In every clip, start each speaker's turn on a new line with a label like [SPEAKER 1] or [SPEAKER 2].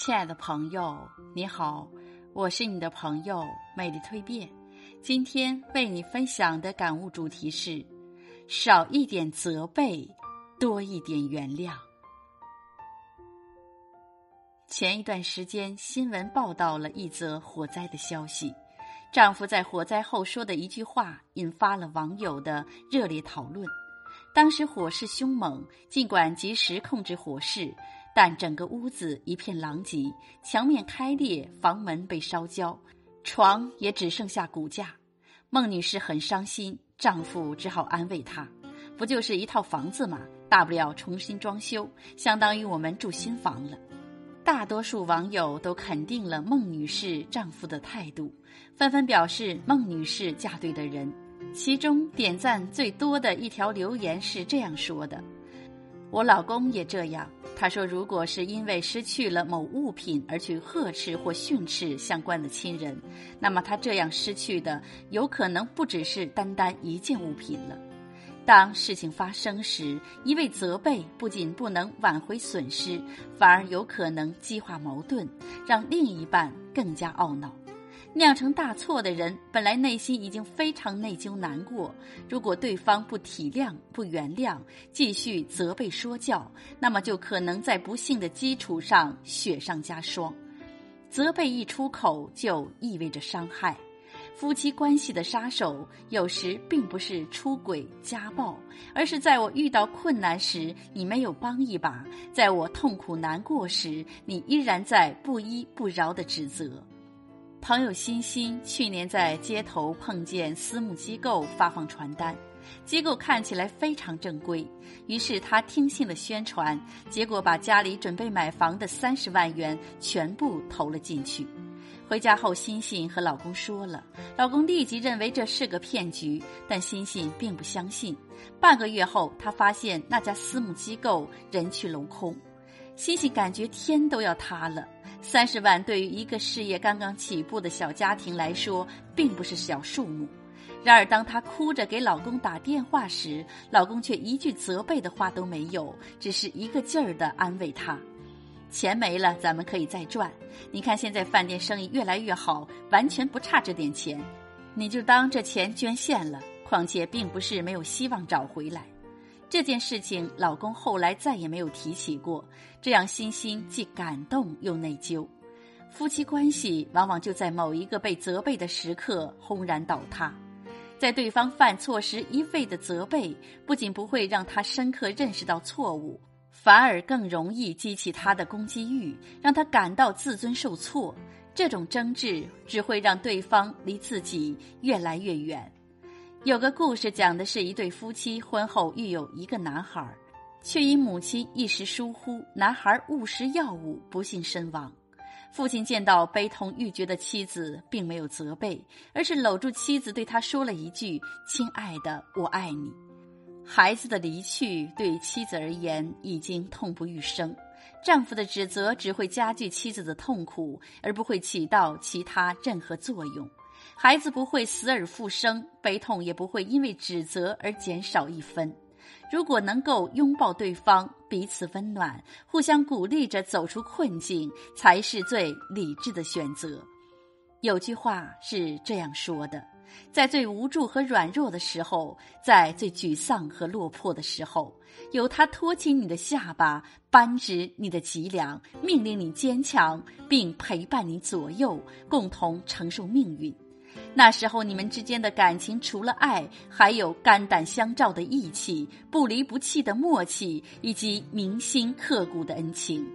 [SPEAKER 1] 亲爱的朋友，你好，我是你的朋友美丽蜕变。今天为你分享的感悟主题是：少一点责备，多一点原谅。前一段时间，新闻报道了一则火灾的消息，丈夫在火灾后说的一句话，引发了网友的热烈讨论。当时火势凶猛，尽管及时控制火势，但整个屋子一片狼藉，墙面开裂，房门被烧焦，床也只剩下骨架。孟女士很伤心，丈夫只好安慰她：“不就是一套房子嘛，大不了重新装修，相当于我们住新房了。”大多数网友都肯定了孟女士丈夫的态度，纷纷表示孟女士嫁对的人。其中点赞最多的一条留言是这样说的：“我老公也这样。他说，如果是因为失去了某物品而去呵斥或训斥相关的亲人，那么他这样失去的有可能不只是单单一件物品了。当事情发生时，一味责备不仅不能挽回损失，反而有可能激化矛盾，让另一半更加懊恼。”酿成大错的人，本来内心已经非常内疚难过。如果对方不体谅、不原谅，继续责备说教，那么就可能在不幸的基础上雪上加霜。责备一出口，就意味着伤害。夫妻关系的杀手，有时并不是出轨、家暴，而是在我遇到困难时，你没有帮一把；在我痛苦难过时，你依然在不依不饶的指责。朋友欣欣去年在街头碰见私募机构发放传单，机构看起来非常正规，于是他听信了宣传，结果把家里准备买房的三十万元全部投了进去。回家后，欣欣和老公说了，老公立即认为这是个骗局，但欣欣并不相信。半个月后，他发现那家私募机构人去楼空，西西感觉天都要塌了。三十万对于一个事业刚刚起步的小家庭来说，并不是小数目。然而，当她哭着给老公打电话时，老公却一句责备的话都没有，只是一个劲儿的安慰她：“钱没了，咱们可以再赚。你看现在饭店生意越来越好，完全不差这点钱。你就当这钱捐献了。况且，并不是没有希望找回来。”这件事情，老公后来再也没有提起过，这让欣欣既感动又内疚。夫妻关系往往就在某一个被责备的时刻轰然倒塌，在对方犯错时一味的责备，不仅不会让他深刻认识到错误，反而更容易激起他的攻击欲，让他感到自尊受挫。这种争执只会让对方离自己越来越远。有个故事讲的是一对夫妻婚后育有一个男孩，却因母亲一时疏忽，男孩误食药物，不幸身亡。父亲见到悲痛欲绝的妻子，并没有责备，而是搂住妻子，对他说了一句：“亲爱的，我爱你。”孩子的离去对妻子而言已经痛不欲生，丈夫的指责只会加剧妻子的痛苦，而不会起到其他任何作用。孩子不会死而复生，悲痛也不会因为指责而减少一分。如果能够拥抱对方，彼此温暖，互相鼓励着走出困境，才是最理智的选择。有句话是这样说的：在最无助和软弱的时候，在最沮丧和落魄的时候，有他托起你的下巴，扳直你的脊梁，命令你坚强，并陪伴你左右，共同承受命运。那时候，你们之间的感情除了爱，还有肝胆相照的义气、不离不弃的默契，以及铭心刻骨的恩情。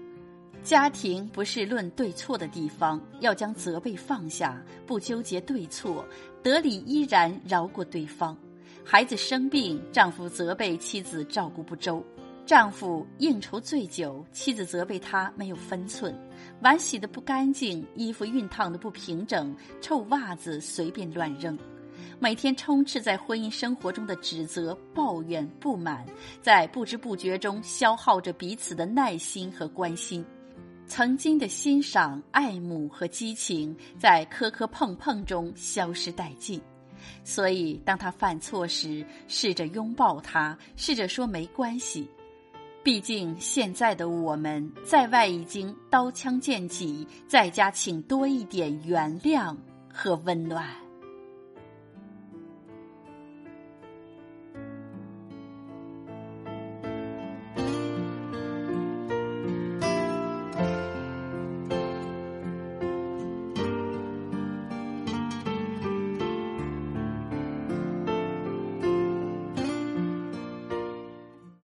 [SPEAKER 1] 家庭不是论对错的地方，要将责备放下，不纠结对错，得理依然饶过对方。孩子生病，丈夫责备妻子照顾不周。丈夫应酬醉酒，妻子责备他没有分寸；碗洗的不干净，衣服熨烫的不平整，臭袜子随便乱扔。每天充斥在婚姻生活中的指责、抱怨、不满，在不知不觉中消耗着彼此的耐心和关心。曾经的欣赏、爱慕和激情，在磕磕碰碰中消失殆尽。所以，当他犯错时，试着拥抱他，试着说没关系。毕竟现在的我们在外已经刀枪剑戟，在家请多一点原谅和温暖。